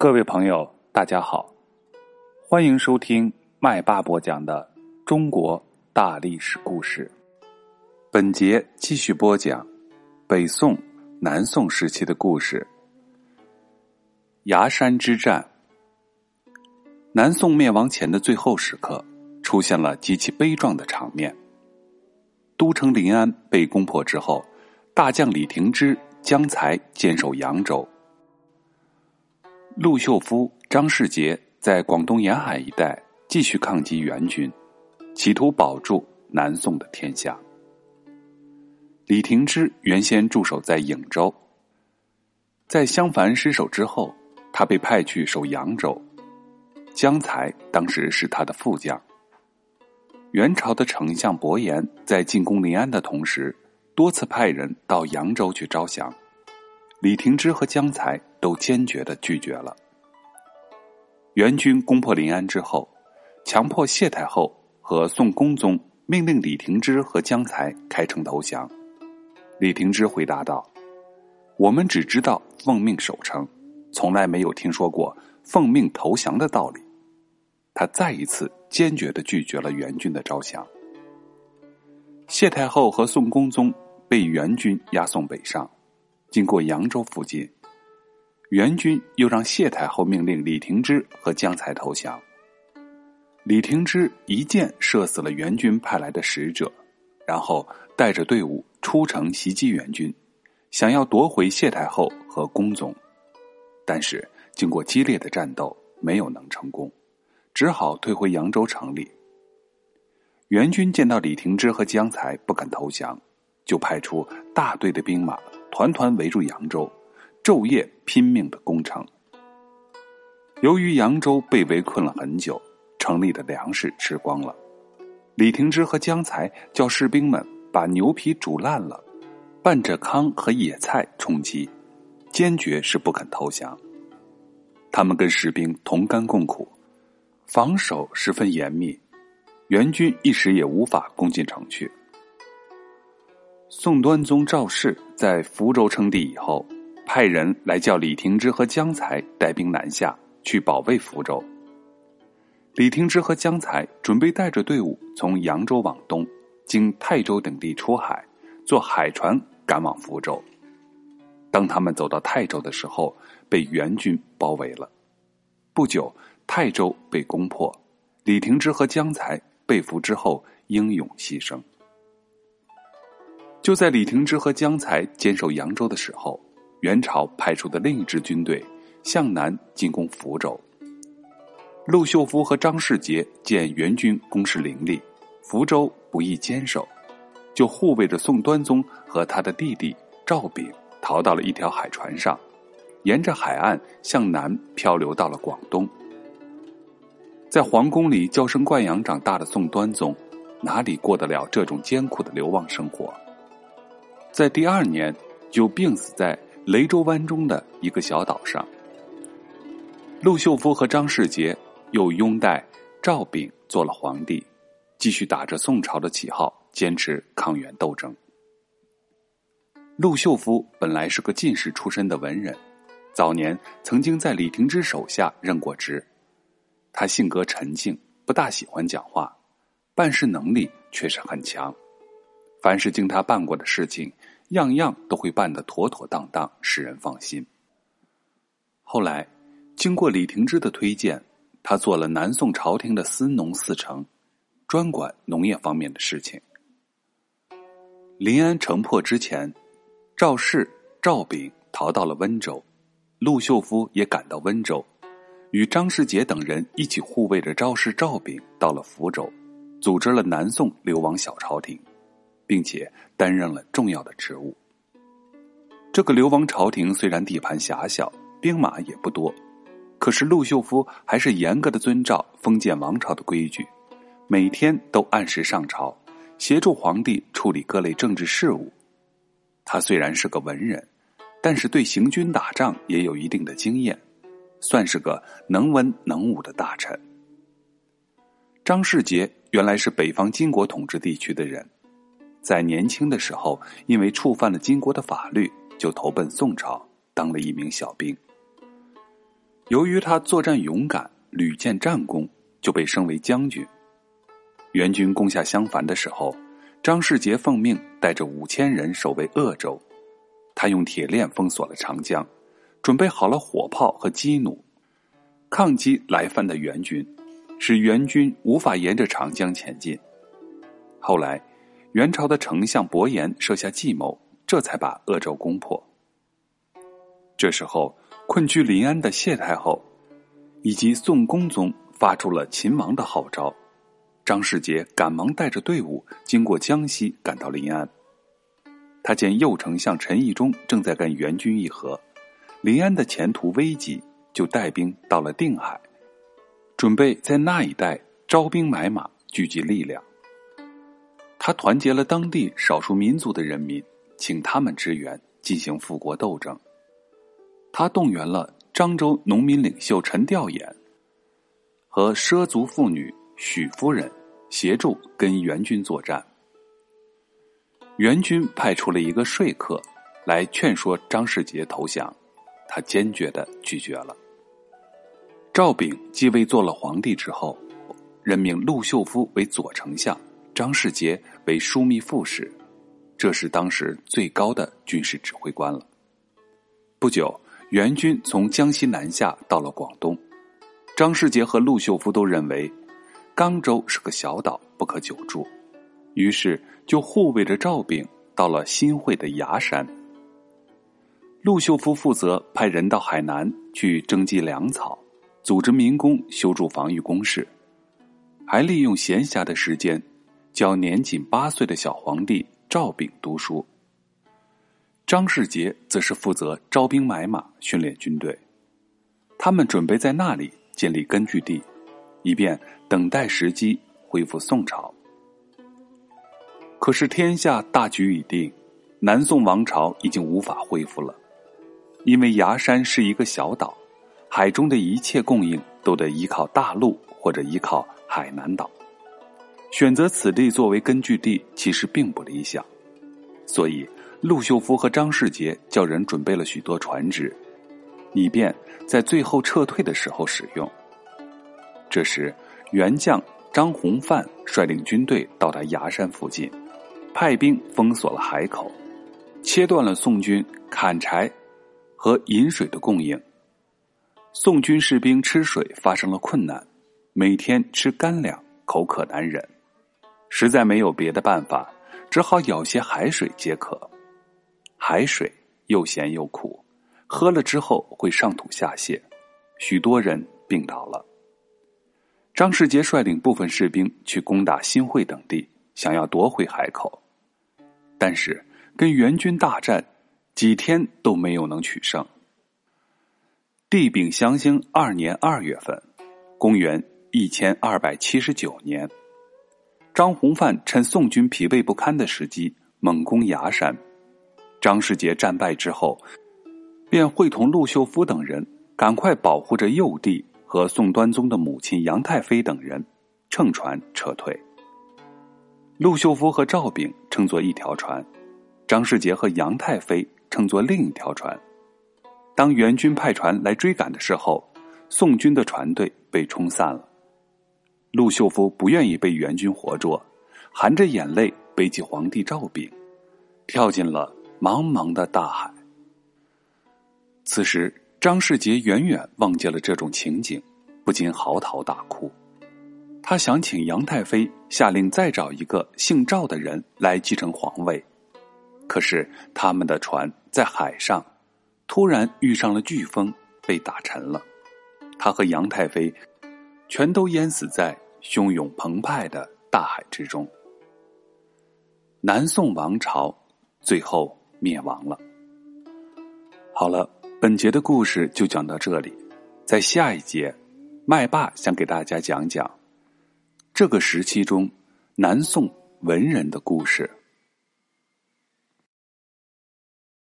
各位朋友，大家好，欢迎收听麦霸播讲的中国大历史故事。本节继续播讲北宋、南宋时期的故事。崖山之战，南宋灭亡前的最后时刻，出现了极其悲壮的场面。都城临安被攻破之后，大将李廷芝、江才坚守扬州。陆秀夫、张世杰在广东沿海一带继续抗击元军，企图保住南宋的天下。李廷芝原先驻守在颍州，在襄樊失守之后，他被派去守扬州。江才当时是他的副将。元朝的丞相伯颜在进攻临安的同时，多次派人到扬州去招降。李廷芝和江才都坚决的拒绝了。元军攻破临安之后，强迫谢太后和宋恭宗命令李廷芝和江才开城投降。李廷芝回答道：“我们只知道奉命守城，从来没有听说过奉命投降的道理。”他再一次坚决的拒绝了元军的招降。谢太后和宋恭宗被元军押送北上。经过扬州附近，元军又让谢太后命令李廷芝和江才投降。李廷芝一箭射死了元军派来的使者，然后带着队伍出城袭击元军，想要夺回谢太后和恭宗，但是经过激烈的战斗，没有能成功，只好退回扬州城里。元军见到李廷芝和江才不肯投降，就派出大队的兵马。团团围住扬州，昼夜拼命的攻城。由于扬州被围困了很久，城里的粮食吃光了。李廷芝和江才叫士兵们把牛皮煮烂了，拌着糠和野菜充饥，坚决是不肯投降。他们跟士兵同甘共苦，防守十分严密，援军一时也无法攻进城去。宋端宗赵氏在福州称帝以后，派人来叫李廷芝和江才带兵南下去保卫福州。李廷芝和江才准备带着队伍从扬州往东，经泰州等地出海，坐海船赶往福州。当他们走到泰州的时候，被元军包围了。不久，泰州被攻破，李廷芝和江才被俘之后，英勇牺牲。就在李廷芝和江才坚守扬州的时候，元朝派出的另一支军队向南进攻福州。陆秀夫和张世杰见元军攻势凌厉，福州不易坚守，就护卫着宋端宗和他的弟弟赵炳逃到了一条海船上，沿着海岸向南漂流到了广东。在皇宫里娇生惯养长大的宋端宗，哪里过得了这种艰苦的流亡生活？在第二年，就病死在雷州湾中的一个小岛上。陆秀夫和张世杰又拥戴赵炳做了皇帝，继续打着宋朝的旗号，坚持抗元斗争。陆秀夫本来是个进士出身的文人，早年曾经在李廷芝手下任过职。他性格沉静，不大喜欢讲话，办事能力却是很强。凡是经他办过的事情，样样都会办得妥妥当当，使人放心。后来，经过李廷芝的推荐，他做了南宋朝廷的司农四丞，专管农业方面的事情。临安城破之前，赵氏、赵炳逃到了温州，陆秀夫也赶到温州，与张世杰等人一起护卫着赵氏、赵炳到了福州，组织了南宋流亡小朝廷。并且担任了重要的职务。这个流亡朝廷虽然地盘狭小，兵马也不多，可是陆秀夫还是严格的遵照封建王朝的规矩，每天都按时上朝，协助皇帝处理各类政治事务。他虽然是个文人，但是对行军打仗也有一定的经验，算是个能文能武的大臣。张世杰原来是北方金国统治地区的人。在年轻的时候，因为触犯了金国的法律，就投奔宋朝，当了一名小兵。由于他作战勇敢，屡建战功，就被升为将军。元军攻下襄樊的时候，张世杰奉命带着五千人守卫鄂州。他用铁链封锁了长江，准备好了火炮和机弩，抗击来犯的元军，使元军无法沿着长江前进。后来，元朝的丞相伯颜设下计谋，这才把鄂州攻破。这时候，困居临安的谢太后以及宋恭宗发出了秦王的号召，张世杰赶忙带着队伍经过江西，赶到临安。他见右丞相陈义忠正在跟元军议和，临安的前途危急，就带兵到了定海，准备在那一带招兵买马，聚集力量。他团结了当地少数民族的人民，请他们支援进行复国斗争。他动员了漳州农民领袖陈调偃和畲族妇女许夫人协助跟元军作战。元军派出了一个说客来劝说张世杰投降，他坚决的拒绝了。赵炳继位做了皇帝之后，任命陆秀夫为左丞相。张世杰为枢密副使，这是当时最高的军事指挥官了。不久，元军从江西南下到了广东，张世杰和陆秀夫都认为冈州是个小岛，不可久住，于是就护卫着赵炳到了新会的崖山。陆秀夫负责派人到海南去征集粮草，组织民工修筑防御工事，还利用闲暇的时间。教年仅八岁的小皇帝赵炳读书。张世杰则是负责招兵买马、训练军队。他们准备在那里建立根据地，以便等待时机恢复宋朝。可是天下大局已定，南宋王朝已经无法恢复了，因为崖山是一个小岛，海中的一切供应都得依靠大陆或者依靠海南岛。选择此地作为根据地，其实并不理想，所以陆秀夫和张世杰叫人准备了许多船只，以便在最后撤退的时候使用。这时，元将张弘范率领军队到达崖山附近，派兵封锁了海口，切断了宋军砍柴和饮水的供应。宋军士兵吃水发生了困难，每天吃干粮，口渴难忍。实在没有别的办法，只好舀些海水解渴。海水又咸又苦，喝了之后会上吐下泻，许多人病倒了。张世杰率领部分士兵去攻打新会等地，想要夺回海口，但是跟元军大战，几天都没有能取胜。帝丙祥兴二年二月份，公元一千二百七十九年。张弘范趁宋军疲惫不堪的时机猛攻崖山，张世杰战败之后，便会同陆秀夫等人赶快保护着幼帝和宋端宗的母亲杨太妃等人，乘船撤退。陆秀夫和赵炳乘坐一条船，张世杰和杨太妃乘坐另一条船。当元军派船来追赶的时候，宋军的船队被冲散了。陆秀夫不愿意被元军活捉，含着眼泪背起皇帝赵炳，跳进了茫茫的大海。此时，张世杰远远望见了这种情景，不禁嚎啕大哭。他想请杨太妃下令再找一个姓赵的人来继承皇位，可是他们的船在海上突然遇上了飓风，被打沉了。他和杨太妃。全都淹死在汹涌澎湃的大海之中。南宋王朝最后灭亡了。好了，本节的故事就讲到这里，在下一节，麦霸想给大家讲讲这个时期中南宋文人的故事。